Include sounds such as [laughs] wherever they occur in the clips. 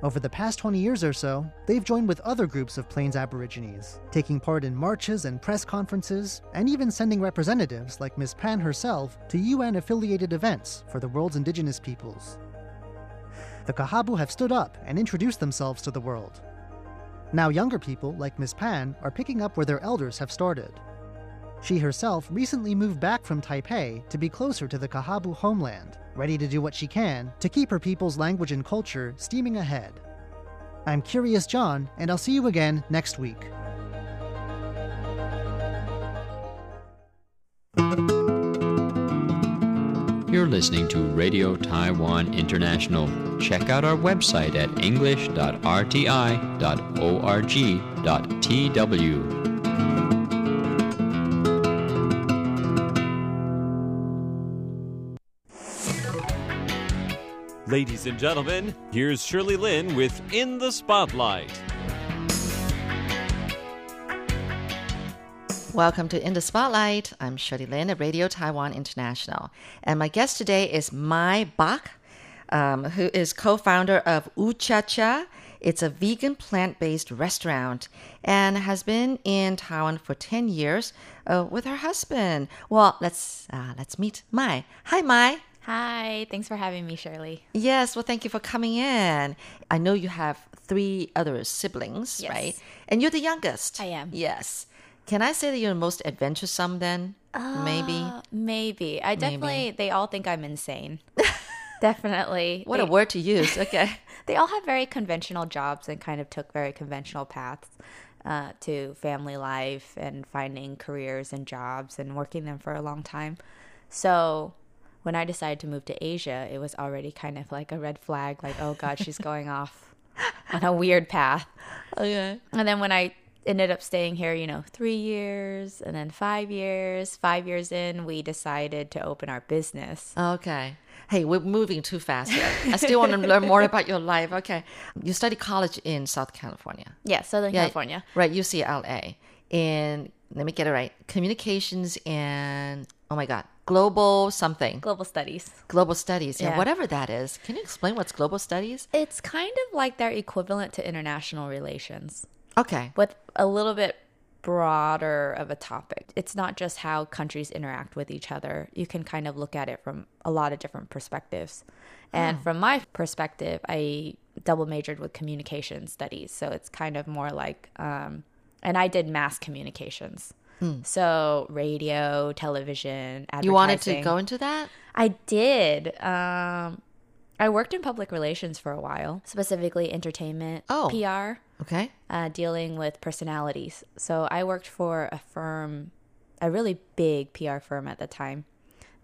Over the past 20 years or so, they've joined with other groups of Plains Aborigines, taking part in marches and press conferences, and even sending representatives like Ms. Pan herself to UN affiliated events for the world's indigenous peoples. The Kaxabu have stood up and introduced themselves to the world. Now, younger people like Ms. Pan are picking up where their elders have started. She herself recently moved back from Taipei to be closer to the Kaxabu homeland ready to do what she can to keep her people's language and culture steaming ahead. I'm Curious John, and I'll see you again next week. You're listening to Radio Taiwan International. Check out our website at english.rti.org.tw. Ladies and gentlemen, here's Shirley Lin with In the Spotlight. Welcome to In the Spotlight. I'm Shirley Lin at Radio Taiwan International. And my guest today is Mai Bach, um, who is co founder of Ooh Cha Cha. It's a vegan plant based restaurant and has been in Taiwan for 10 years uh, with her husband. Well, let's, uh, let's meet Mai. Hi, Mai. Hi, thanks for having me, Shirley. Yes, well, thank you for coming in. I know you have three other siblings, Yes. right? And you're the youngest. I am. Yes. Can I say that you're the most adventuresome then? Maybe. Uh, maybe. I definitely, they all think I'm insane. [laughs] definitely. What they, a word to use. Okay. [laughs] They all have very conventional jobs and kind of took very conventional paths uh, to family life and finding careers and jobs and working them for a long time. So when I decided to move to Asia, it was already kind of like a red flag like, oh God, she's going [laughs] off on a weird path. okay. And then when I ended up staying here, you know, three years and then five years, five years in, we decided to open our business. Okay. Hey, we're moving too fast here. I still want to learn more about your life. Okay. You studied college in South California. Yeah, Southern Yeah, California. Right, UCLA. And let me get it right. Communications and, oh my God, global something. Global studies. Global studies. Yeah, Yeah. whatever that is. Can you explain what's global studies? It's kind of like their equivalent to international relations, Okay. with a little bit broader of a topic. It's not just how countries interact with each other. You can kind of look at it from a lot of different perspectives. And from my perspective, I double majored with communication studies. So it's kind of more like, um, and I did mass communications. So radio, television, advertising. You wanted to go into that? I did. Um, I worked in public relations for a while, specifically entertainment, Oh. PR, Okay. uh, dealing with personalities. So I worked for a firm, a really big PR firm at the time,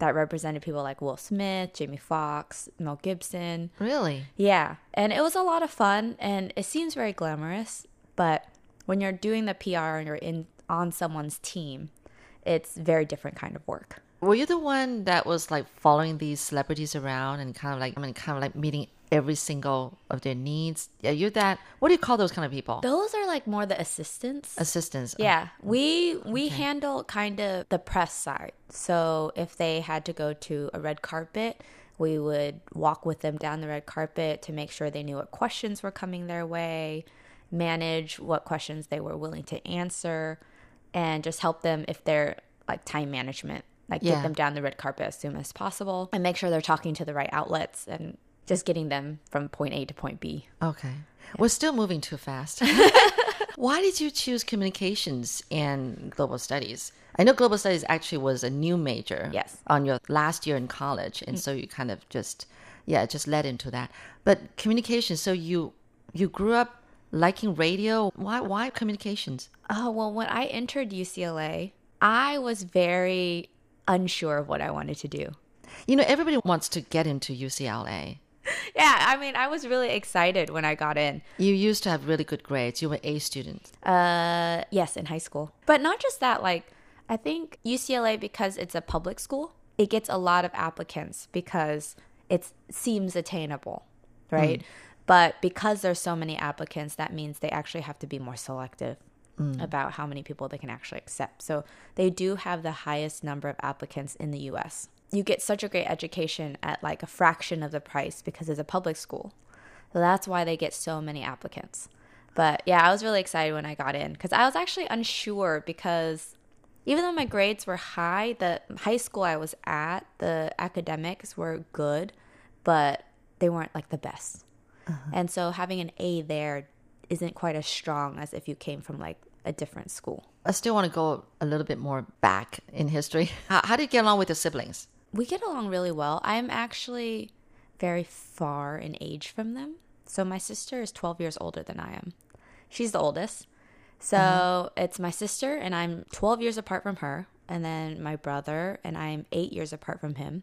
that represented people like Will Smith, Jamie Foxx, Mel Gibson. Really? Yeah, and it was a lot of fun, and it seems very glamorous. But when you're doing the PR and you're in on someone's team, it's very different kind of work. Were you the one that was like following these celebrities around and kind of like, I mean, kind of like meeting every single of their needs? Yeah, you're that. What do you call those kind of people? Those are like more the assistants. Assistants. Yeah, we we handle kind of the press side. So if they had to go to a red carpet, we would walk with them down the red carpet to make sure they knew what questions were coming their way, manage what questions they were willing to answer, and just help them if they're like time management, like Yeah. get them down the red carpet as soon as possible, and make sure they're talking to the right outlets and just getting them from point A to point B. Okay. We're still moving too fast. [laughs] [laughs] Why did you choose communications and global studies? I know global studies actually was a new major Yes. on your last year in college, and mm. so you kind of just yeah, just led into that. But communications, so you you grew up liking radio. Why why communications? Oh, well, when I entered UCLA, I was very unsure of what I wanted to do. You know, everybody wants to get into UCLA. [laughs] Yeah, I mean, I was really excited when I got in. You used to have really good grades. You were A student. Uh, yes, in high school. But not just that, like, I think UCLA, because it's a public school, it gets a lot of applicants because it seems attainable, right? But because there's so many applicants, that means they actually have to be more selective mm. about how many people they can actually accept. So they do have the highest number of applicants in the US. you get such a great education at like a fraction of the price because it's a public school. So that's why they get so many applicants. But yeah, I was really excited when I got in because I was actually unsure because even though my grades were high, the high school I was at, the academics were good, but they weren't like the best. Uh-huh. And so having an A there isn't quite as strong as if you came from like a different school. I still want to go a little bit more back in history. [laughs] How, how do you get along with your siblings? We get along really well. I'm actually very far in age from them. So my sister is 12 years older than I am. She's the oldest. So mm-hmm. it's my sister, and I'm 12 years apart from her. And then my brother, and I'm eight years apart from him.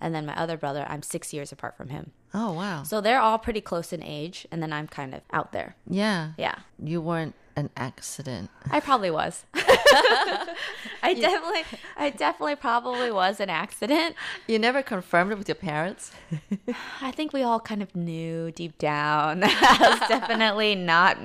And then my other brother, I'm six years apart from him. Oh, wow. So they're all pretty close in age. And then I'm kind of out there. yeah. Yeah. You weren't an accident. I probably was. [laughs] [laughs] I definitely, I definitely probably was an accident. You never confirmed it with your parents? [sighs] I think we all kind of knew deep down [laughs] that was definitely not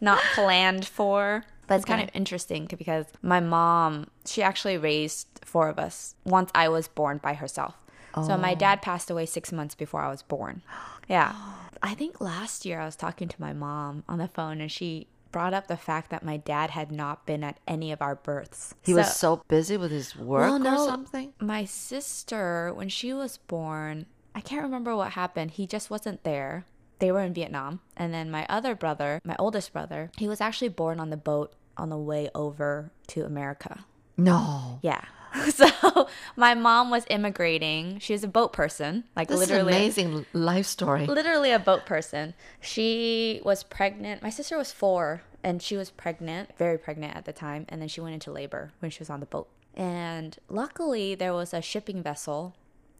not planned for. But it's kind of interesting because my mom, she actually raised four of us once I was born by herself. So my oh. dad passed away six months before I was born. [gasps] Yeah. I think last year I was talking to my mom on the phone and she brought up the fact that my dad had not been at any of our births. He was so busy with his work Well, or something? My sister, when she was born, I can't remember what happened. He just wasn't there. They were in Vietnam. And then my other brother, my oldest brother, he was actually born on the boat on the way over to America. No. Yeah. [laughs] So my mom was immigrating. She was a boat person, like This literally is an amazing life story. literally a boat person. She was pregnant. My sister was four, and she was pregnant, very pregnant at the time. And then she went into labor when she was on the boat. And luckily, there was a shipping vessel,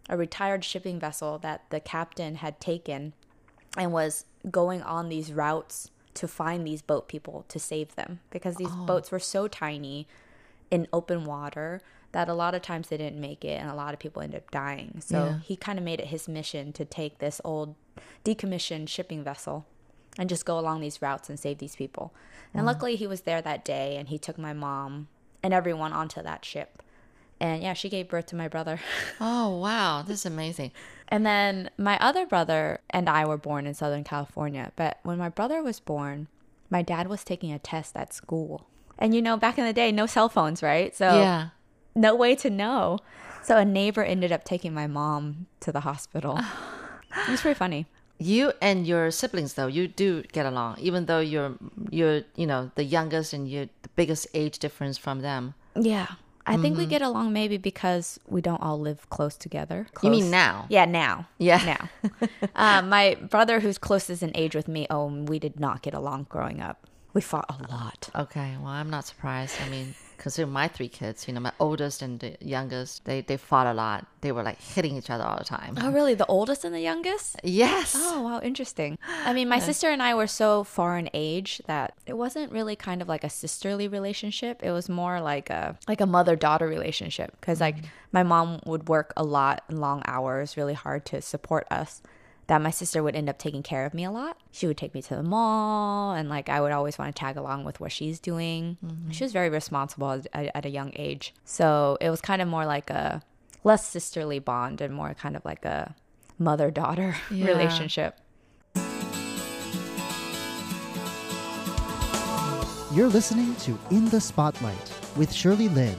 a retired shipping vessel that the captain had taken and was going on these routes to find these boat people to save them because these oh. boats were so tiny in open water that a lot of times they didn't make it and a lot of people ended up dying. So Yeah. he kind of made it his mission to take this old decommissioned shipping vessel and just go along these routes and save these people. And luckily he was there that day and he took my mom and everyone onto that ship. And yeah, she gave birth to my brother. [laughs] Oh, wow. This is amazing. And then my other brother and I were born in Southern California. But when my brother was born, my dad was taking a test at school. And you know, back in the day, no cell phones, right? So Yeah. No way to know. So a neighbor ended up taking my mom to the hospital. it was pretty funny. You and your siblings, though, you do get along, even though you're you're you know the youngest and you're the biggest age difference from them. Yeah. I think we get along maybe because we don't all live close together. You mean now? Yeah, now. Yeah. Now. um, [laughs] my brother, who's closest in age with me, oh, we did not get along growing up. We fought a lot. Okay, well, I'm not surprised. I mean, considering my three kids, you know, my oldest and the youngest, they they fought a lot. They were like hitting each other all the time. Oh, really? The oldest and the youngest? Yes. Oh, wow, interesting. I mean, my sister and I were so far in age that it wasn't really kind of like a sisterly relationship. It was more like a like a mother-daughter relationship because like mm-hmm. my mom would work a lot, and long hours, really hard to support us. That my sister would end up taking care of me a lot. She would take me to the mall, and like I would always want to tag along with what she's doing. Mm-hmm. She was very responsible at, at a young age, so it was kind of more like a less sisterly bond and more kind of like a mother-daughter [laughs] Yeah. relationship. You're listening to In the Spotlight with Shirley Lin.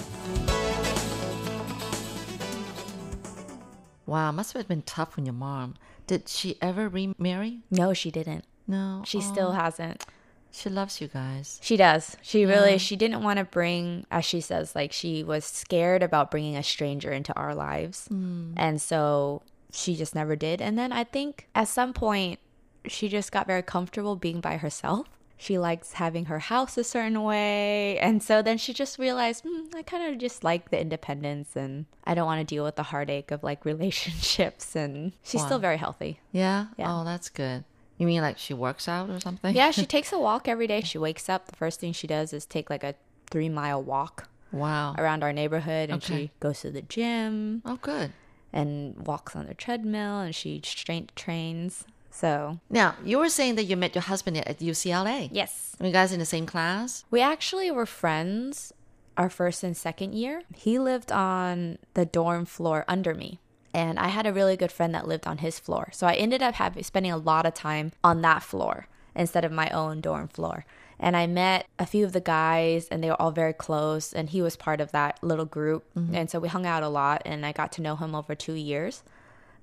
Wow, must have been tough on your mom. Did she ever remarry? No, she didn't. No. She Oh, still hasn't. She loves you guys. She does. She really she didn't want to bring as she says like she was scared about bringing a stranger into our lives. Hmm. And so she just never did. And then I think at some point she just got very comfortable being by herself. She likes having her house a certain way. And so then she just realized, hmm, I kind of just like the independence and I don't want to deal with the heartache of like [laughs] relationships. And she's still very healthy. Yeah? Yeah. Oh, that's good. You mean like she works out or something? Yeah, she [laughs] takes a walk every day. She wakes up. The first thing she does is take like a three mile walk Wow. around our neighborhood and Okay. she goes to the gym Oh, good. and walks on the treadmill and she strength trains. So, Now, you were saying that you met your husband at UCLA. yes. Were you guys in the same class? We actually were friends our first and second year, he lived on the dorm floor under me. And I had a really good friend that lived on his floor. So I ended up having spending a lot of time on that floor instead of my own dorm floor. And I met a few of the guys and they were all very close and he was part of that little group. Mm-hmm. And so we hung out a lot and I got to know him over 2 years.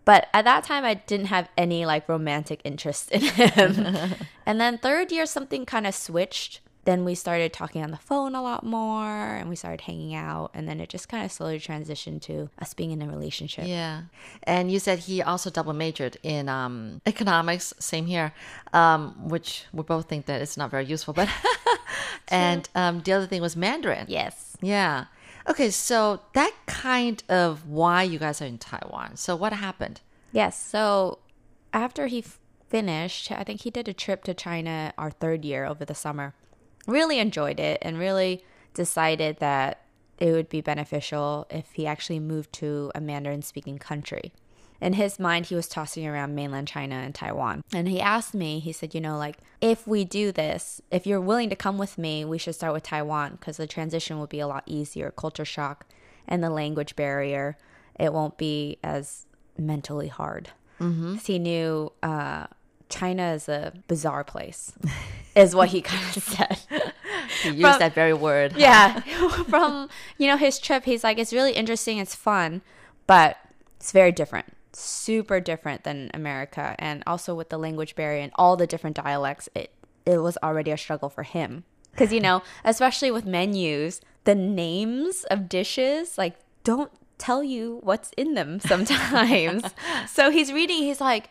But at that time, I didn't have any like romantic interest in him. [laughs] and then third year, something kind of switched. Then we started talking on the phone a lot more and we started hanging out. And then it just kind of slowly transitioned to us being in a relationship. Yeah. And you said he also double majored in um, economics, same here, um, which we both think that it's not very useful. But [laughs] and um, the other thing was Mandarin. Yes. Yeah. Okay, so that kind of why you guys are in Taiwan. So what happened? Yes. So after he finished, I think he did a trip to China our third year over the summer. Really enjoyed it and really decided that it would be beneficial if he actually moved to a Mandarin speaking country. In his mind, he was tossing around mainland China and Taiwan. And he asked me, he said, you know, like, if we do this, if you're willing to come with me, we should start with Taiwan because the transition will be a lot easier. Culture shock and the language barrier, it won't be as mentally hard. Mm-hmm. He knew uh, China is a bizarre place, [laughs] is what he kind of [laughs] said. he used From- that very word. huh? yeah, [laughs] from you know his trip, he's like, it's really interesting, it's fun, but it's very different, super different than America, and also with the language barrier and all the different dialects, it it was already a struggle for him because you know, [laughs] especially with menus, the names of dishes like don't tell you what's in them [laughs] sometimes. so he's reading, he's like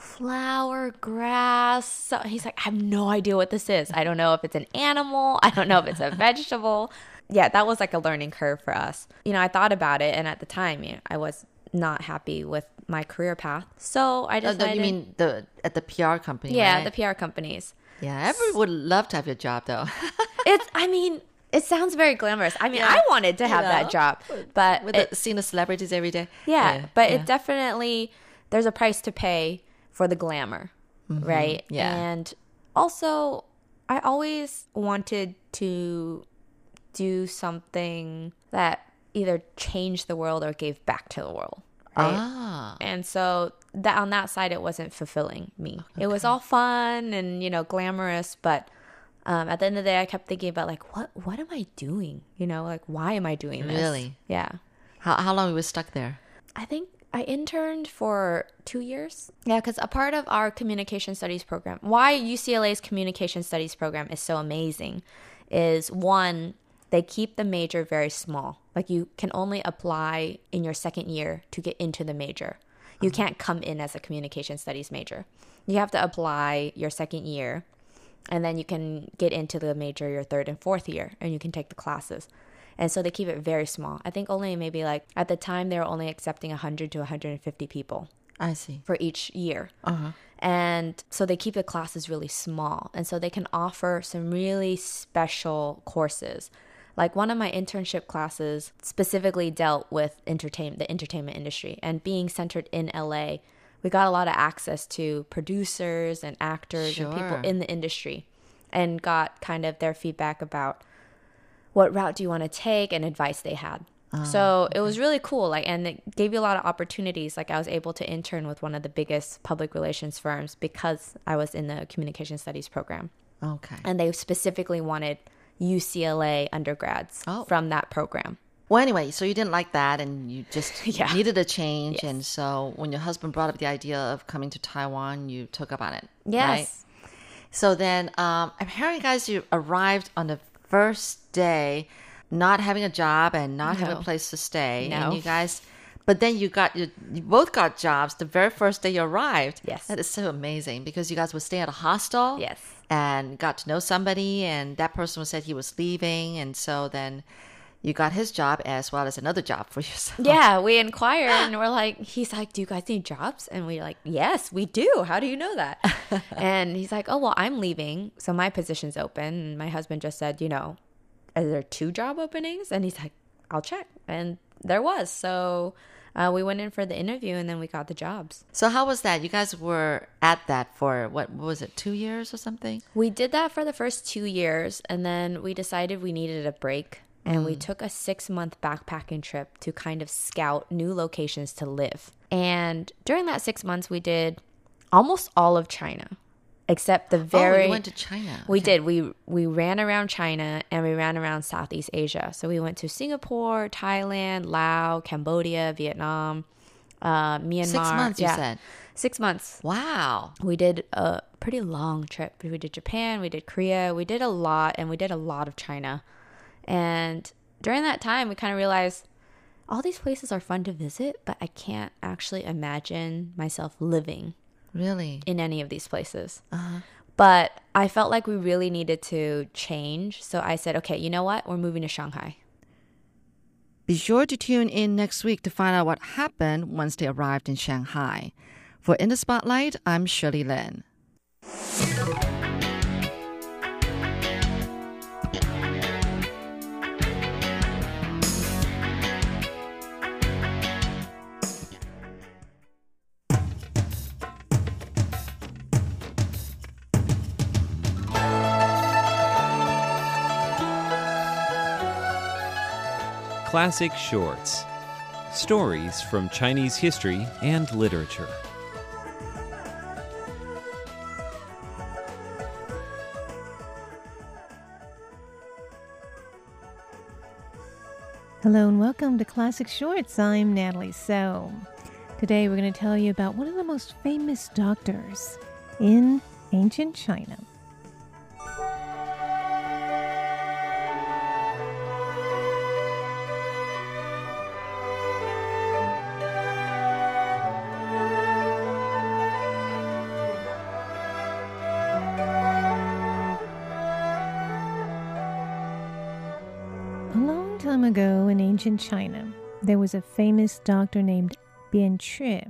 flower, grass. So he's like, I have no idea what this is. I don't know if it's an animal. I don't know if it's a [laughs] vegetable. Yeah, that was like a learning curve for us. You know, I thought about it, and at the time, you know, I was not happy with my career path. So I Oh, decided. no, you mean the at the PR company? yeah, right? the PR companies. yeah. Everyone would love to have your job, though. [laughs] It's. I mean, it sounds very glamorous. I mean, Yeah. I wanted to have You that job, but With it- the, seeing the celebrities every day. Yeah, but yeah. it definitely there's a price to pay for the glamour, right? Mm-hmm. Yeah. And also I always wanted to do something that either changed the world or gave back to the world. Right? Ah. And so that on that side it wasn't fulfilling me. It was all fun and you know glamorous, but um, at the end of the day, I kept thinking about like what what am I doing? You know, like why am I doing this? Really? Yeah. How how long were we stuck there? I think I interned for two years. Yeah, because a part of our communication studies program, why UCLA's communication studies program is so amazing is one, they keep the major very small. Like you can only apply in your second year to get into the major. You can't come in as a communication studies major. You have to apply your second year and then you can get into the major your third and fourth year and you can take the classes and so they keep it very small i think only maybe like at the time they were only accepting 100 to 150 people I see. for each year Uh-huh. and so they keep the classes really small and so they can offer some really special courses like one of my internship classes specifically dealt with entertain the entertainment industry and being centered in LA we got a lot of access to producers and actors and people in the industry and got kind of their feedback about what route do you want to take and advice they had. Oh, so it was really cool like and it gave you a lot of opportunities like I was able to intern with one of the biggest public relations firms because I was in the communication studies program Okay. and they specifically wanted UCLA undergrads Oh. from that program. Well, anyway, so you didn't like that, and you just [laughs] Yeah. needed a change, and so when your husband brought up the idea of coming to Taiwan, you took up on it. right? Yes. So then, um, apparently, guys, you arrived on the first day, not having a job and not having a place to stay, No. and you guys. But then you got you, you both got jobs the very first day you arrived. Yes. that is so amazing because you guys would stay at a hostel. Yes. And got to know somebody, and that person said he was leaving, and so then you got his job as well as another job for [laughs] yourself. Yeah, we inquired and we're like, he's like, Do you guys need jobs? And we're like, Yes, we do. How do you know that? [laughs] and he's like, Oh, well, I'm leaving. So my position's open. And my husband just said, You know, are there two job openings? And he's like, I'll check. And there was. So uh, we went in for the interview and then we got the jobs. So how was that? You guys were at that for what, what was it, two years or something? We did that for the first two years and then we decided we needed a break and we took a six month backpacking trip to kind of scout new locations to live. And during that six months, we did almost all of China, except the very. oh, you went to China. We Okay. did. We we ran around China and we ran around Southeast Asia. So we went to Singapore, Thailand, Laos, Cambodia, Vietnam, uh, Myanmar. Six months, you said. Six months. Wow. We did a pretty long trip. We did Japan, we did Korea, we did a lot, and we did a lot of China. And during that time, we kind of realized all these places are fun to visit, but I can't actually imagine myself living Really? in any of these places. Uh-huh. But I felt like we really needed to change. So I said, okay, you know what? We're moving to Shanghai. Be sure to tune in next week to find out what happened once they arrived in Shanghai. For In the Spotlight, I'm Shirley Lin. Classic Shorts Stories from Chinese history and literature. Hello and welcome to Classic Shorts. I'm Natalie So. Today we're going to tell you about one of the most famous doctors in ancient China. Ancient China, there was a famous doctor named Bian Que.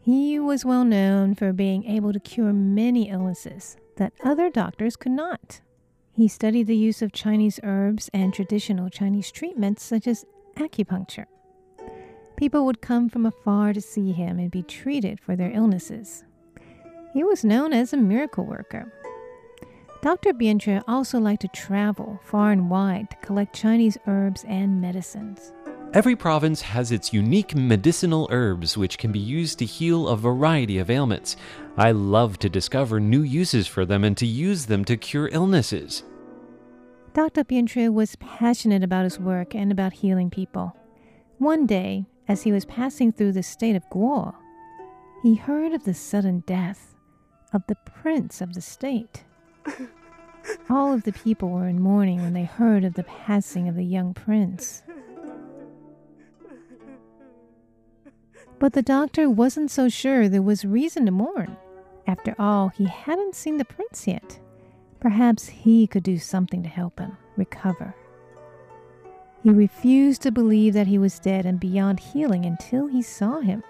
He was well known for being able to cure many illnesses that other doctors could not. He studied the use of Chinese herbs and traditional Chinese treatments such as acupuncture. People would come from afar to see him and be treated for their illnesses. He was known as a miracle worker. Dr. Bian Que also liked to travel far and wide to collect Chinese herbs and medicines. Every province has its unique medicinal herbs which can be used to heal a variety of ailments. I love to discover new uses for them and to use them to cure illnesses. Dr. Bian Que was passionate about his work and about healing people. One day, as he was passing through the state of Guo, he heard of the sudden death of the prince of the state. [laughs] All of the people were in mourning when they heard of the passing of the young prince. But the doctor wasn't so sure there was reason to mourn. After all, he hadn't seen the prince yet. Perhaps he could do something to help him recover. He refused to believe that he was dead and beyond healing until he saw him.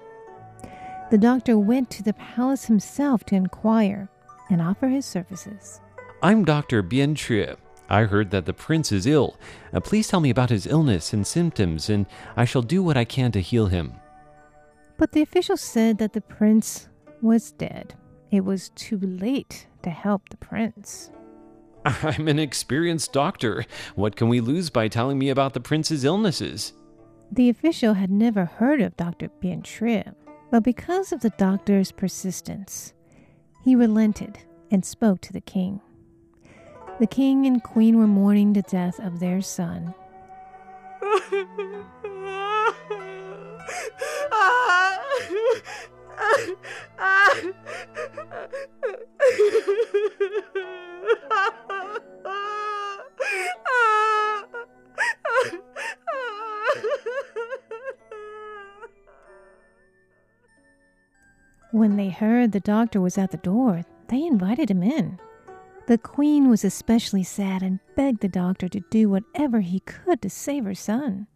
The doctor went to the palace himself to inquire and offer his services. I'm Dr. Bian Que. I heard that the prince is ill. Uh, please tell me about his illness and symptoms, and I shall do what I can to heal him. But the official said that the prince was dead. It was too late to help the prince. [laughs] I'm an experienced doctor. What can we lose by telling me about the prince's illnesses? The official had never heard of Dr. Bian Que, but because of the doctor's persistence, he relented and spoke to the king. The king and queen were mourning the death of their son. [laughs] When they heard the doctor was at the door, they invited him in. The queen was especially sad and begged the doctor to do whatever he could to save her son.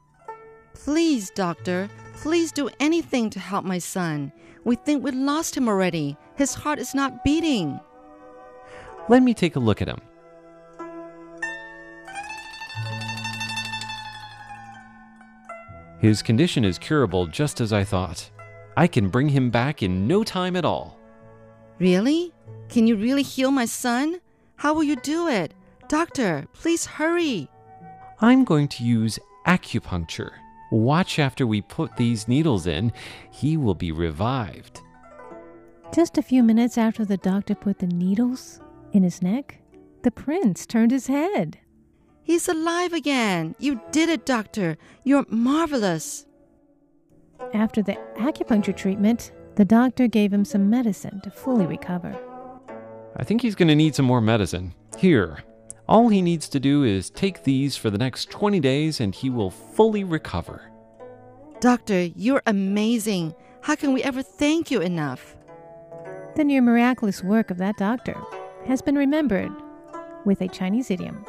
Please, doctor, please do anything to help my son. We think we lost him already. His heart is not beating. Let me take a look at him. His condition is curable just as I thought. I can bring him back in no time at all. Really? Can you really heal my son? How will you do it? Doctor, please hurry. I'm going to use acupuncture. Watch after we put these needles in, he will be revived. Just a few minutes after the doctor put the needles in his neck, the prince turned his head. He's alive again. You did it, doctor. You're marvelous. After the acupuncture treatment, the doctor gave him some medicine to fully recover. I think he's going to need some more medicine. Here. All he needs to do is take these for the next 20 days and he will fully recover. Doctor, you're amazing. How can we ever thank you enough? The near miraculous work of that doctor has been remembered with a Chinese idiom.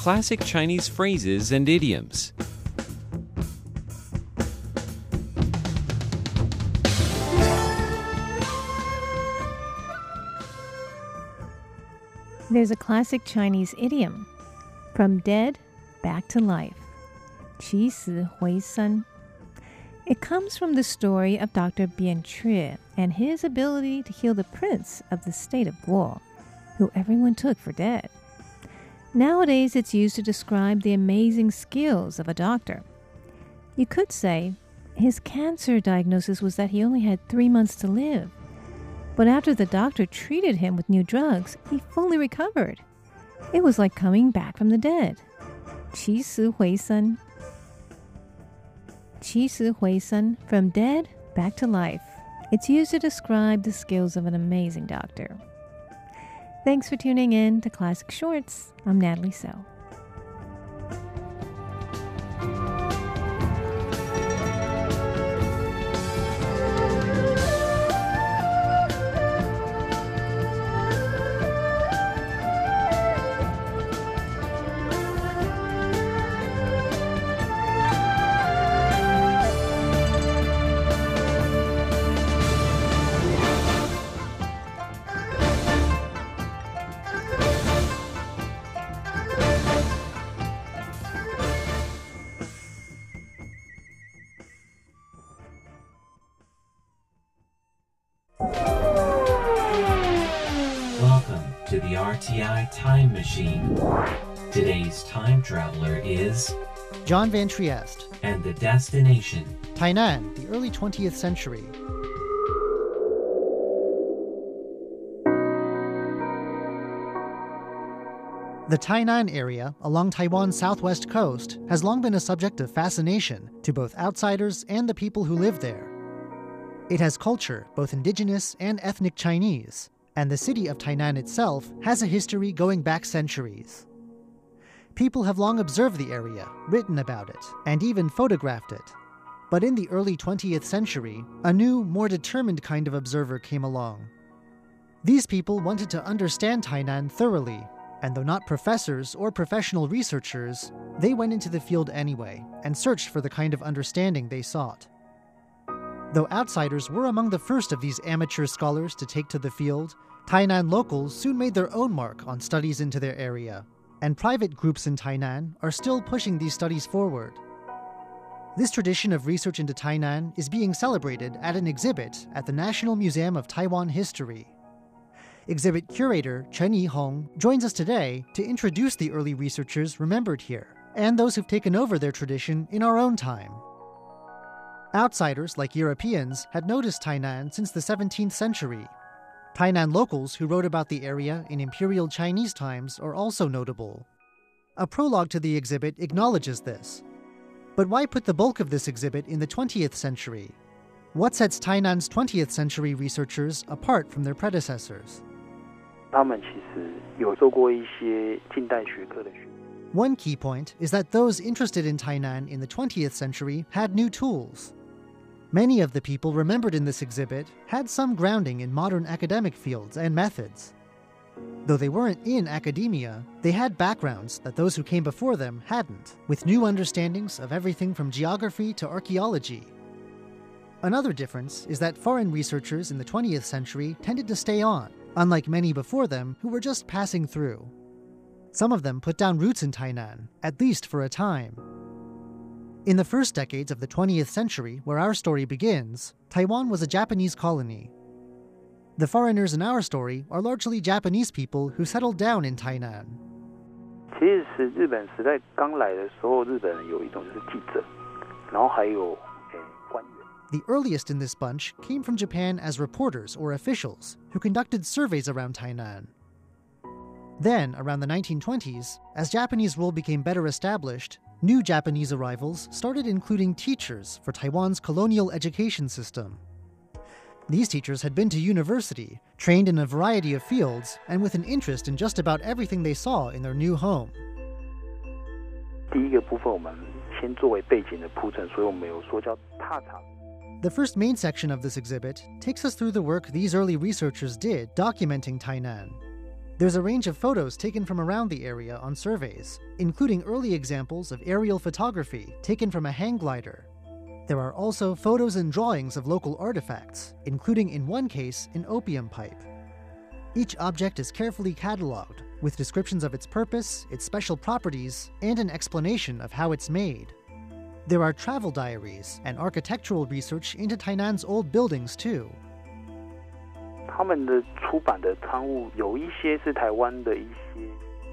classic Chinese phrases and idioms. There's a classic Chinese idiom from dead back to life. 起死回生. It comes from the story of Dr. Bian Que and his ability to heal the prince of the state of Guo, who everyone took for dead. Nowadays, it's used to describe the amazing skills of a doctor. You could say his cancer diagnosis was that he only had three months to live. But after the doctor treated him with new drugs, he fully recovered. It was like coming back from the dead. 起死回生.起死回生, from dead back to life. It's used to describe the skills of an amazing doctor. Thanks for tuning in to Classic Shorts. I'm Natalie So. Machine. Today's time traveler is, John Van Trieste, and the destination. Tainan, the early 20th century. The Tainan area along Taiwan's southwest coast has long been a subject of fascination to both outsiders and the people who live there. It has culture, both indigenous and ethnic Chinese, and the city of Tainan itself has a history going back centuries. People have long observed the area, written about it, and even photographed it. But in the early 20th century, a new, more determined kind of observer came along. These people wanted to understand Tainan thoroughly, and though not professors or professional researchers, they went into the field anyway and searched for the kind of understanding they sought. Though outsiders were among the first of these amateur scholars to take to the field, Tainan locals soon made their own mark on studies into their area, and private groups in Tainan are still pushing these studies forward. This tradition of research into Tainan is being celebrated at an exhibit at the National Museum of Taiwan History. Exhibit curator Chen Yihong joins us today to introduce the early researchers remembered here and those who've taken over their tradition in our own time. Outsiders, like Europeans, had noticed Tainan since the 17th century. Taiwan locals who wrote about the area in Imperial Chinese times are also notable. A prologue to the exhibit acknowledges this. But why put the bulk of this exhibit in the 20th century? What sets Tainan's 20th century researchers apart from their predecessors? One key point is that those interested in Tainan in the 20th century had new tools. Many of the people remembered in this exhibit had some grounding in modern academic fields and methods. Though they weren't in academia, they had backgrounds that those who came before them hadn't, with new understandings of everything from geography to archaeology. Another difference is that foreign researchers in the 20th century tended to stay on, unlike many before them who were just passing through. Some of them put down roots in Tainan, at least for a time. In the first decades of the 20th century, where our story begins, Taiwan was a Japanese colony. The foreigners in our story are largely Japanese people who settled down in Tainan. 其实是日本时代刚来的时候，日本人有一种就是记者，然后还有诶官员。 The earliest in this bunch came from Japan as reporters or officials who conducted surveys around Tainan. Then, around the 1920s, as Japanese rule became better established, new Japanese arrivals started including teachers for Taiwan's colonial education system. These teachers had been to university, trained in a variety of fields, and with an interest in just about everything they saw in their new home. 第一个部分我们先作为背景的铺陈，所以我们有说叫踏查。 The first main section of this exhibit takes us through the work these early researchers did documenting Tainan. there's a range of photos taken from around the area on surveys, including early examples of aerial photography taken from a hang glider. There are also photos and drawings of local artifacts, including in one case an opium pipe. Each object is carefully cataloged, with descriptions of its purpose, its special properties, and an explanation of how it's made. There are travel diaries and architectural research into Tainan's old buildings, too. 他们的出版的刊物有一些是台湾的一些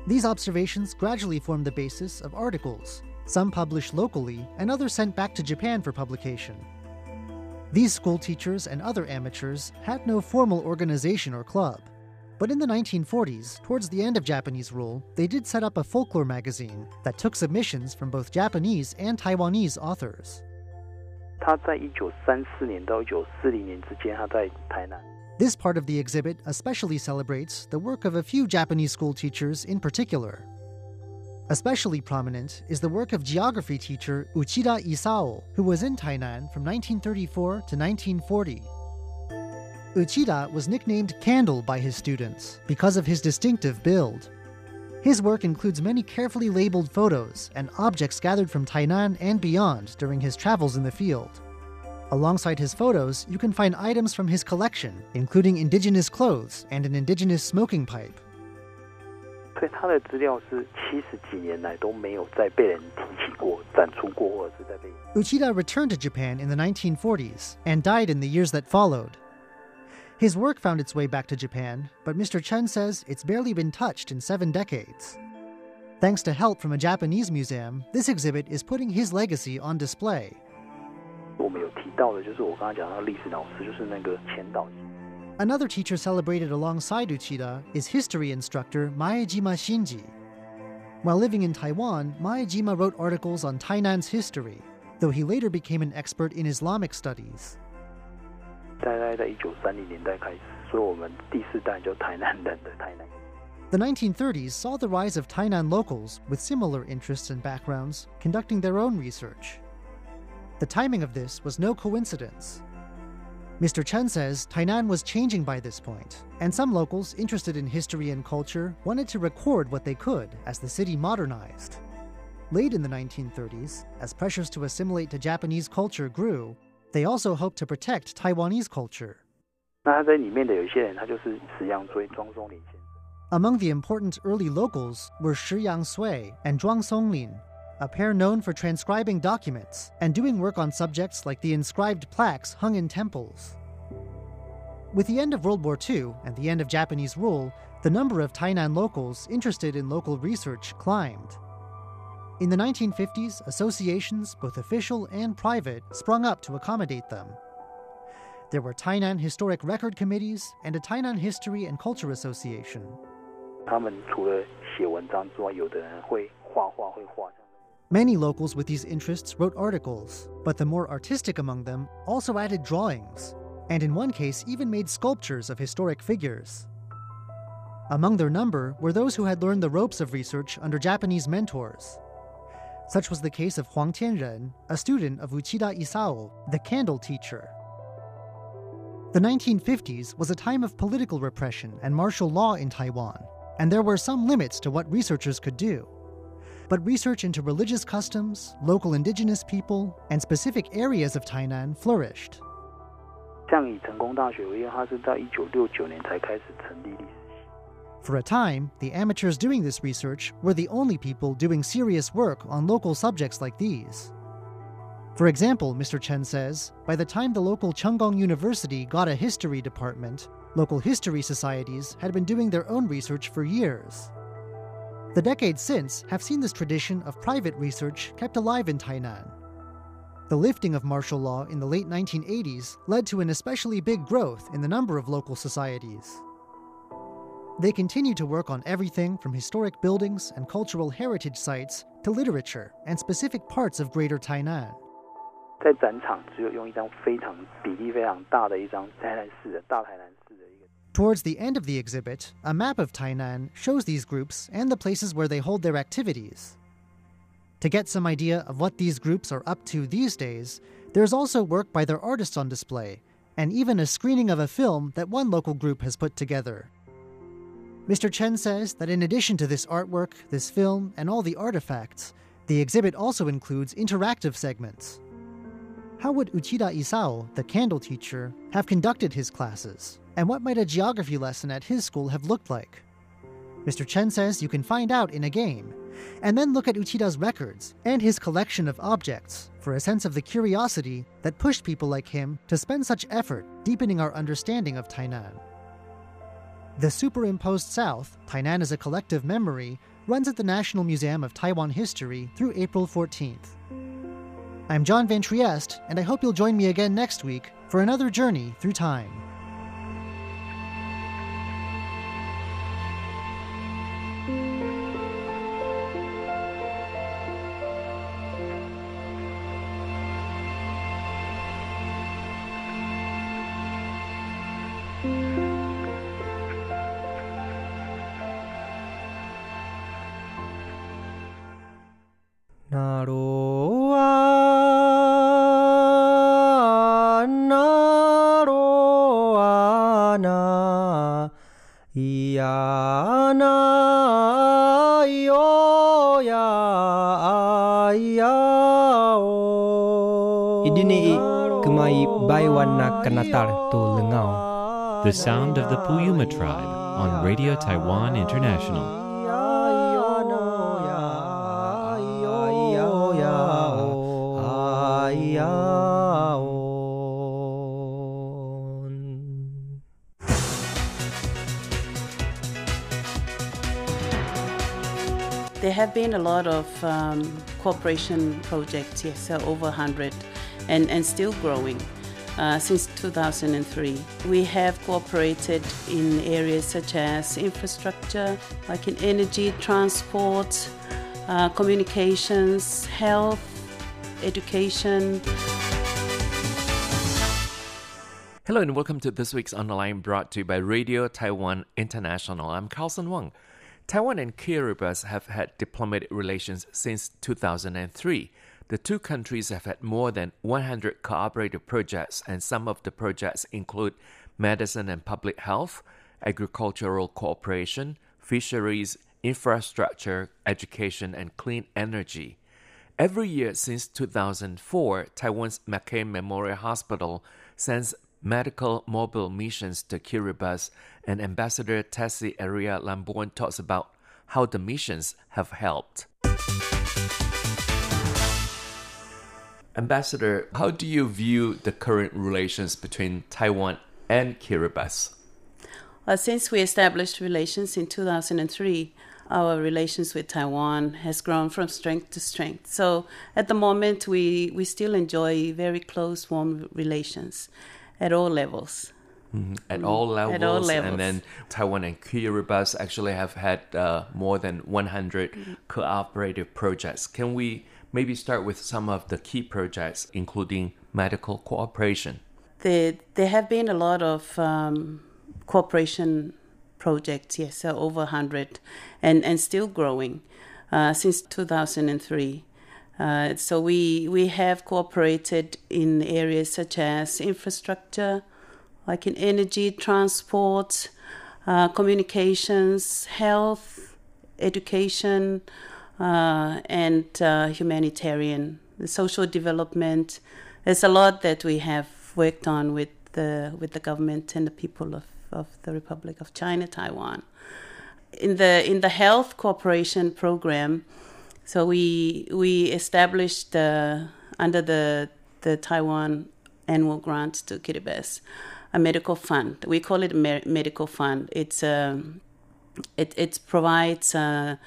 These observations gradually form the basis of articles, some published locally and others sent back to Japan for publication. These school teachers and other amateurs had no formal organization or club. But in the 1940s, towards the end of Japanese rule, they did set up a folklore magazine that took submissions from both Japanese and Taiwanese authors. 他在一九三四年到一九四零年之间，他在台南。 this part of the exhibit especially celebrates the work of a few Japanese school teachers in particular. Especially prominent is the work of geography teacher Uchida Isao, who was in Tainan from 1934 to 1940. Uchida was nicknamed Candle by his students because of his distinctive build. His work includes many carefully labeled photos and objects gathered from Tainan and beyond during his travels in the field. Alongside his photos, you can find items from his collection, including indigenous clothes and an indigenous smoking pipe. 所以他的资料是七十几年来都没有再被人提起过、展出过，或者是在被 Uchida returned to Japan in the 1940s and died in the years that followed. His work found its way back to Japan, but Mr. Chen says it's barely been touched in seven decades. Thanks to help from a Japanese museum, this exhibit is putting his legacy on display. 我们有提到的，就是我刚刚讲到历史老师，就是那个前导。 Another teacher celebrated alongside Uchida is history instructor Maejima Shinji. While living in Taiwan, Maejima wrote articles on Tainan's history, though he later became an expert in Islamic studies. 大概在一九三零年代开始，所以我们第四代叫台南人的台南。 The 1930s saw the rise of Tainan locals with similar interests and backgrounds conducting their own research. The timing of this was no coincidence. Mr. Chen says Tainan was changing by this point, and some locals interested in history and culture wanted to record what they could as the city modernized. Late in the 1930s, as pressures to assimilate to Japanese culture grew, they also hoped to protect Taiwanese culture. Among the important early locals were Shi Yang Sui and Zhuang Songlin, a pair known for transcribing documents and doing work on subjects like the inscribed plaques hung in temples. With the end of World War II and the end of Japanese rule, the number of Tainan locals interested in local research climbed. In the 1950s, associations, both official and private, sprung up to accommodate them. There were Tainan Historic Record Committees and a Tainan History and Culture Association. 他们除了写文章之外，有的人会画画，会画。 Many locals with these interests wrote articles, but the more artistic among them also added drawings, and in one case even made sculptures of historic figures. Among their number were those who had learned the ropes of research under Japanese mentors. Such was the case of Huang Tianren, a student of Uchida Isao, the candle teacher. The 1950s was a time of political repression and martial law in Taiwan, and there were some limits to what researchers could do But research into religious customs, local indigenous people, and specific areas of Tainan flourished. 像以成功大学为例，它是在一九六九年才开始成立历史系。 For a time, the amateurs doing this research were the only people doing serious work on local subjects like these. For example, Mr. Chen says, by the time the local Chunggong University got a history department, local history societies had been doing their own research for years. The decades since have seen this tradition of private research kept alive in Tainan. The lifting of martial law in the late 1980s led to an especially big growth in the number of local societies. They continue to work on everything from historic buildings and cultural heritage sites to literature and specific parts of Greater Tainan. 在展场只有用一张非常比例非常大的一张台南市的大台南市的一个 Towards the end of the exhibit, a map of Tainan shows these groups and the places where they hold their activities. To get some idea of what these groups are up to these days, there's also work by their artists on display, and even a screening of a film that one local group has put together. Mr. Chen says that in addition to this artwork, this film, and all the artifacts, the exhibit also includes interactive segments. How would Uchida Isao, the candle teacher, have conducted his classes? And what might a geography lesson at his school have looked like? Mr. Chen says you can find out in a game, and then look at Uchida's records and his collection of objects for a sense of the curiosity that pushed people like him to spend such effort deepening our understanding of Tainan. The Superimposed South, Tainan as a Collective Memory, runs at the National Museum of Taiwan History through April 14th. I'm John Van Trieste, and I hope you'll join me again next week for another journey through time. Tribe on Radio Taiwan International. There have been a lot of um, cooperation projects, yes, so over 100, and, and still growing uh, since 2003. We have cooperated in areas such as infrastructure, like in energy, transport, uh, communications, health, education. Hello and welcome to this week's online brought to you by Radio Taiwan International. I'm Carlson Wang. Taiwan and Kiribati have had diplomatic relations since 2003. The two countries have had more than 100 cooperative projects, and some of the projects include medicine and public health, agricultural cooperation, fisheries, infrastructure, education, and clean energy. Every year since 2004, Taiwan's Mackay Memorial Hospital sends medical mobile missions to Kiribati, and Ambassador Tessie Eria Lambourne talks about how the missions have helped. Ambassador, how do you view the current relations between Taiwan and Kiribati? Uh, since we established relations in 2003, our relations with Taiwan has grown from strength to strength. So at the moment, we, we still enjoy very close, warm relations at all levels. Mhm. At all levels, At all levels. and then Taiwan and Kiribati actually have had uh, more than 100 cooperative projects. Can we maybe start with some of the key projects, including medical cooperation? There, there have been a lot of um, cooperation projects, yes, so over 100, and, and still growing uh, since 2003. Uh, so we we have cooperated in areas such as infrastructure, like in energy, transport, uh, communications, health, education, uh, and uh, humanitarian, social development. There's a lot that we have worked on with the with the government and the people of, of the Republic of China, Taiwan. In the in the health cooperation program, so we we established uh, under the the Taiwan annual grant to Kiribati a medical fund. We call it a medical fund. It's um, it it provides uh,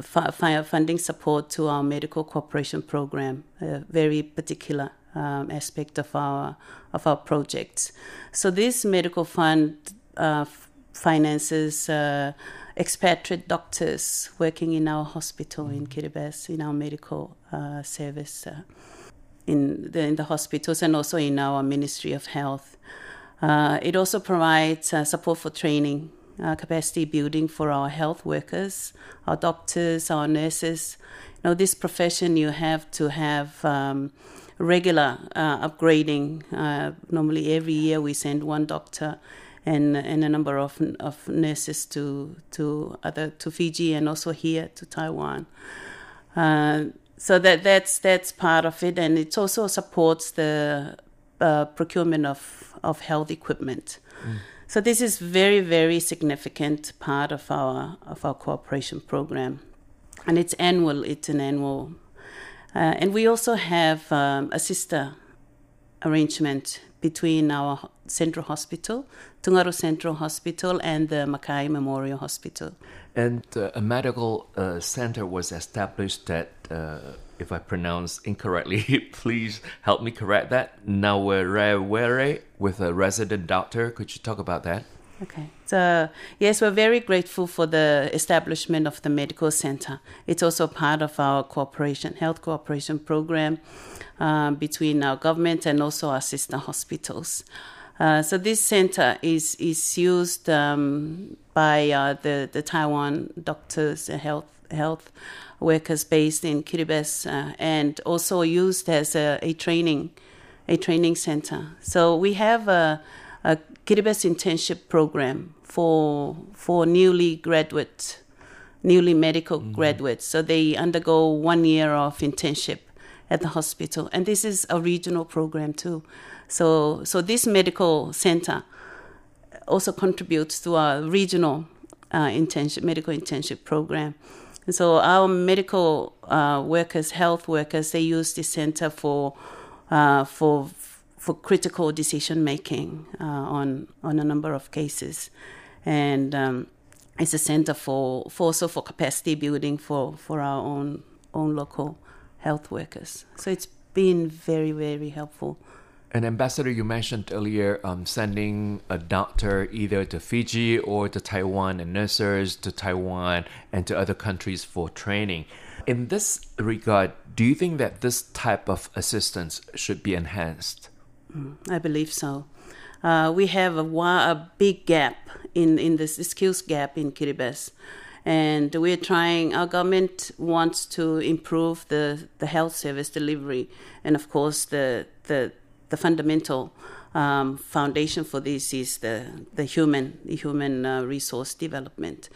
funding support to our medical cooperation program, a very particular um, aspect of our of our projects. So this medical fund uh, finances uh, expatriate doctors working in our hospital in Kiribati, in our medical uh, service, uh, in, the, in the hospitals, and also in our Ministry of Health. Uh, it also provides uh, support for training, uh, capacity building for our health workers, our doctors, our nurses. You know, this profession you have to have um, regular upgrading. normally, every year we send one doctor and and a number of of nurses to to other to Fiji and also here to Taiwan. Uh, so that that's that's part of it, and it also supports the uh, procurement of of health equipment. Mm. So this is very very significant part of our of our cooperation program, and it's annual. It's an annual, uh, and we also have um, a sister arrangement between our central hospital, Tungaru Central Hospital, and the Mackay Memorial Hospital. And uh, a medical uh, center was established at, if I pronounce incorrectly, [laughs] please help me correct that, Nawarewere, with a resident doctor. Could you talk about that? Okay. So, yes, we're very grateful for the establishment of the medical center. It's also part of our cooperation, health cooperation program um, between our government and also our sister hospitals. Uh, so this center is is used um, by uh, the the Taiwan doctors health health workers based in Kiribati uh, and also used as a, a, training a training center. So we have a, a Kiribati internship program for for newly graduate newly medical mm-hmm. graduates. So they undergo one year of internship at the hospital. And this is a regional program too. So, so this medical center also contributes to our regional uh, internship, medical internship program. And so our medical uh, workers, health workers, they use this center for uh, for for critical decision making uh, on on a number of cases, and um, it's a center for, for also for capacity building for, for our own own local health workers. So it's been very, very helpful. And Ambassador, you mentioned earlier um, sending a doctor either to Fiji or to Taiwan and nurses to Taiwan and to other countries for training. In this regard, do you think that this type of assistance should be enhanced? Mm, I believe so. Uh, we have a, a big gap in, in this skills gap in Kiribati and we're trying our government wants to improve the, the health service delivery and of course the the, the fundamental um, foundation for this is the, the human the human uh, resource development.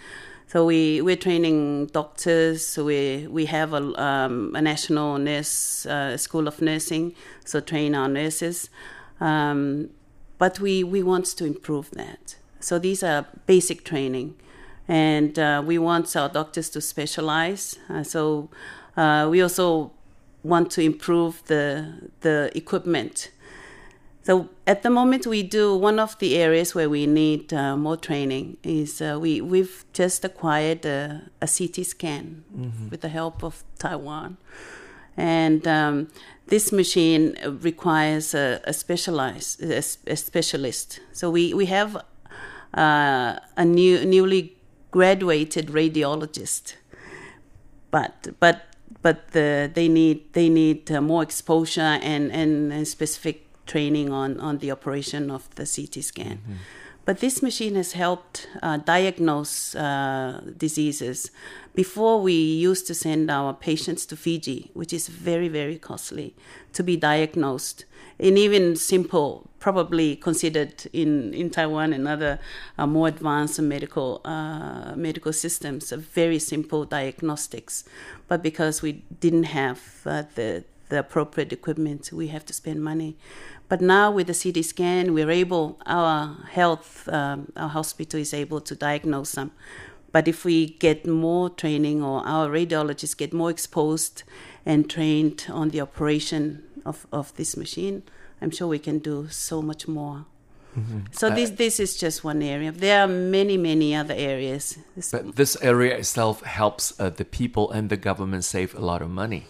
So we we're training doctors. We we have a, um, a national nurse uh, school of nursing. So train our nurses. Um, but we we want to improve that. So these are basic training. And uh, we want our doctors to specialize. Uh, so uh, we also want to improve the the equipment. So at the moment, we do one of the areas where we need uh, more training is uh, we we've just acquired a, a CT scan mm-hmm. with the help of Taiwan, and um, this machine requires a, a specialized a, a, specialist. So we we have uh, a new newly graduated radiologist, but but but the, they need they need uh, more exposure and, and, and, specific training on, on the operation of the CT scan. Mm-hmm. But this machine has helped uh, diagnose uh, diseases. Before, we used to send our patients to Fiji, which is very, very costly, to be diagnosed. And even simple, probably considered in, in Taiwan and other uh, more advanced medical uh, medical systems, very simple diagnostics. But because we didn't have uh, the the appropriate equipment, we have to spend money. But now with the CT scan, we're able, our health, um, our hospital is able to diagnose them. But if we get more training or our radiologists get more exposed and trained on the operation of, of this machine, I'm sure we can do so much more. Mm-hmm. So Uh, this this is just one area. There are many many other areas. This- But this area itself helps uh, the people and the government save a lot of money.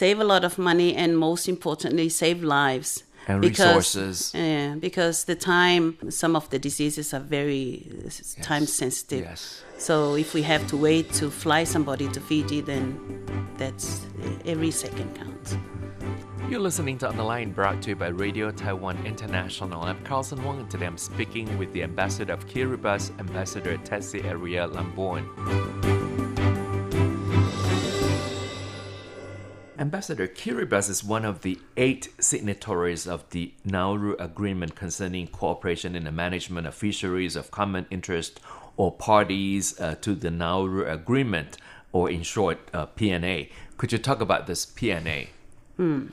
Save a lot of money and most importantly save lives And because, resources. yeah because the time some of the diseases are very uh, s- time sensitive Yes. so if we have to wait to fly somebody to fiji then that's every second counts You're listening to On the Line brought to you by Radio Taiwan International. I'm Carlson Wong and today I'm speaking with the ambassador of Kiribati, Ambassador Tessie Eria Lambourne. Ambassador Kiribati is one of the eight signatories of the Nauru Agreement concerning cooperation in the management of fisheries of common interest or parties uh, to the Nauru Agreement, or in short, uh, PNA. Could you talk about this PNA? Hmm.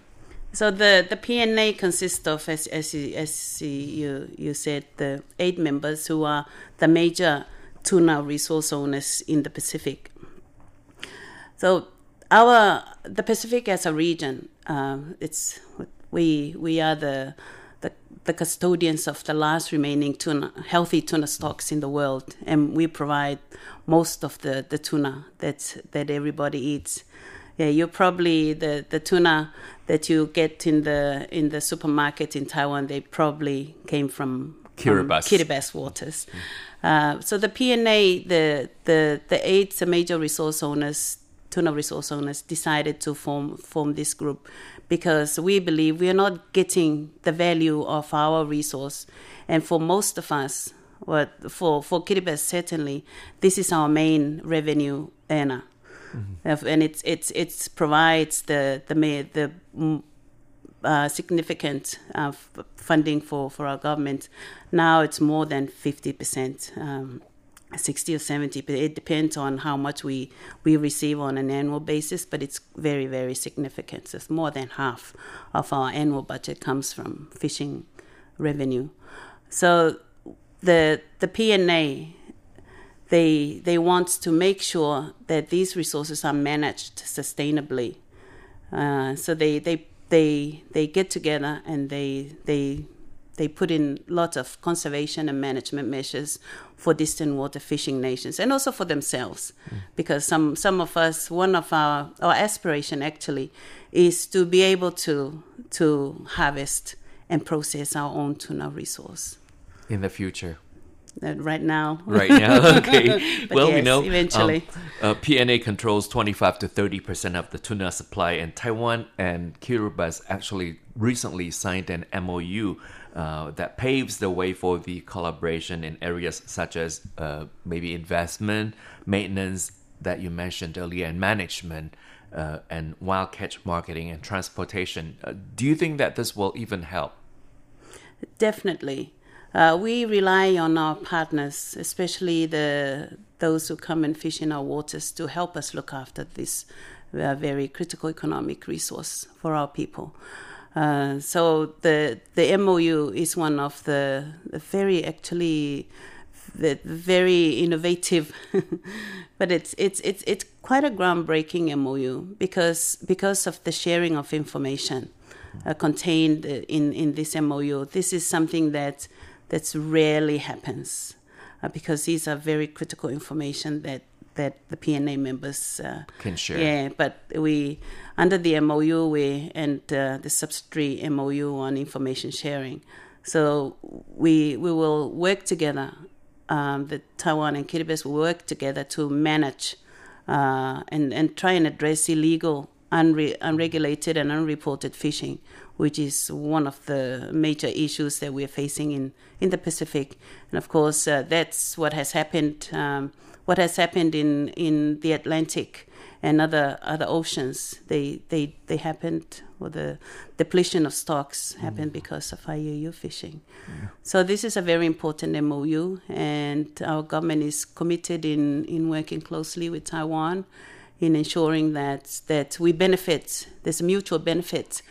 So the, the PNA consists of, as, as, you- as you, you said, the eight members who are the major tuna resource owners in the Pacific. So our the Pacific as a region, um, it's we we are the, the the custodians of the last remaining tuna healthy tuna stocks in the world, and we provide most of the, the tuna that that everybody eats. Yeah, you probably the, the tuna that you get in the in the supermarket in Taiwan, they probably came from from Kiribati. Kiribati waters. Uh, so the PNA, the the the eight major resource owners, tuna resource owners, decided to form form this group because we believe we are not getting the value of our resource, and for most of us, what for for Kiribati certainly, this is our main revenue earner. Of- and it's it's it's provides the the the mm, uh, significant uh, f- funding for, for our government. Now it's more than fifty percent, um, sixty or seventy. But it depends on how much we we receive on an annual basis. But it's very very significant. So it's more than half of our annual budget comes from fishing revenue. So the the PNA they they want to make sure that these resources are managed sustainably. Uh, so they, they they they get together and they they they put in lots of conservation and management measures for distant water fishing nations and also for themselves. Because some some of us one of our our aspiration actually is to be able to to harvest and process our own tuna resource. In the future. Uh, right now. Right now, [laughs] okay. Well, we know eventually. um, uh, PNA controls 25 to 30 percent of the tuna supply, and Taiwan and Kiribati actually recently signed an MOU uh, that paves the way for the collaboration in areas such as uh, maybe investment, maintenance that you mentioned earlier, and management. Uh, and wild catch marketing and transportation. Uh, do you think that this will even help? Definitely. Uh, we rely on our partners, especially the those who come and fish in our waters, to help us look after this uh, very critical economic resource for our people. Uh, so the the MOU is one of the, the very actually the very innovative, [laughs] but it's it's it's it's quite a groundbreaking MOU because because of the sharing of information uh, contained in in this MOU. This is something that that's rarely happens uh, because these are very critical information that that the PNA members uh, Can share. Yeah, but we under the MOU we and uh, the subsidiary MOU on information sharing. So we we will work together. Um, the Taiwan and Kiribati will work together to manage uh, and and try and address illegal unre- unregulated and unreported fishing, which is one of the major issues that we're facing in, in the Pacific. And of course, uh, that's what has happened. Um, what has happened in, in the Atlantic and other other oceans, they they they happened, or the depletion of stocks happened because of IUU fishing. So this is a very important MOU, and our government is committed in in working closely with Taiwan in ensuring that that we benefit. There's a mutual benefit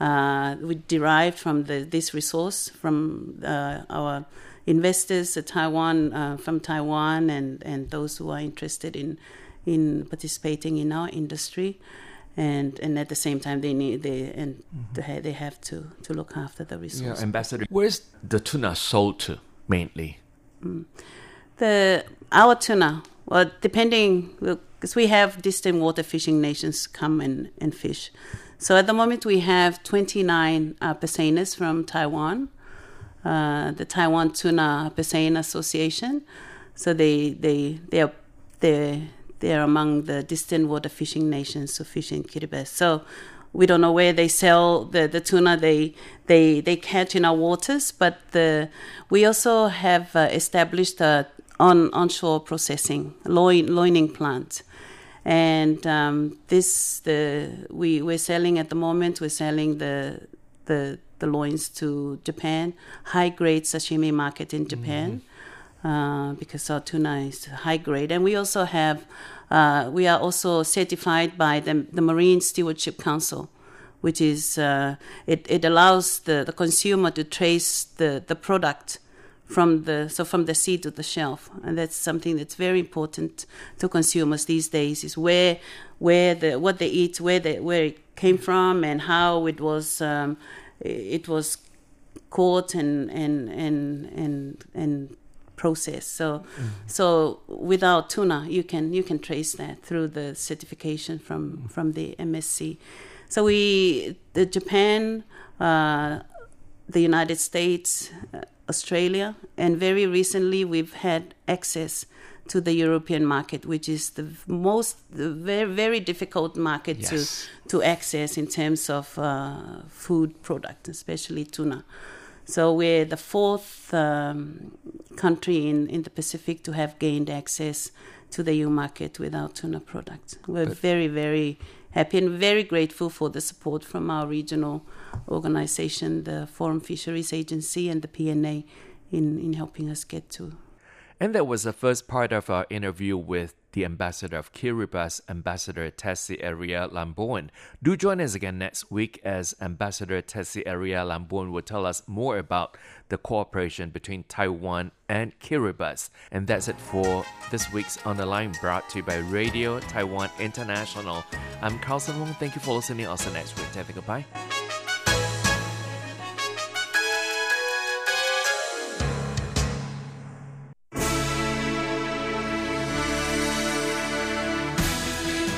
uh, we derived from the, this resource from uh, our investors, uh, Taiwan, uh, from Taiwan, and and those who are interested in in participating in our industry. And, and at the same time, they need they and they, they have to, to look after the Yeah, resource. Ambassador, where's the tuna sold to mainly? The our tuna, well, depending because we have distant water fishing nations come and, and fish. So at the moment we have 29 uh, purse seiners from Taiwan, uh, the Taiwan Tuna Purse Seiner Association. So they they they are they they're among the distant water fishing nations who fish in Kiribati. So we don't know where they sell the, the tuna they they they catch in our waters, but the we also have uh, established a on onshore processing loin loining plant, and um, this the we we're selling at the moment we're selling the the the loins to Japan, high grade sashimi market in Japan. Uh, because our tuna is high grade, and we also have uh, we are also certified by the, the Marine Stewardship Council, which is uh, it, it allows the, the consumer to trace the, the product from the so from the seed to the shelf, and that's something that's very important to consumers these days. Is where where the what they eat, where they, where it came from, and how it was um, it was caught and and and and and process. So, so without tuna, you can you can trace that through the certification from from the MSC. So we, the Japan, uh, the United States, uh, Australia, and very recently we've had access to the European market, which is the most the very very difficult market Yes. to to access in terms of uh, food product, especially tuna. So we're the fourth um, country in, in the Pacific to have gained access to the EU market with our tuna product. We're But- very, very happy and very grateful for the support from our regional organization, the Forum Fisheries Agency and the PNA in, in helping us get to And that was the first part of our interview with the ambassador of Kiribati, Ambassador Tessie Eria Lambourne. Do join us again next week as Ambassador Tessie Eria Lambourne will tell us more about the cooperation between Taiwan and Kiribati. And that's it for this week's On the Line brought to you by Radio Taiwan International. I'm Carlson Wong. Thank you for listening. Also next week. Take a goodbye.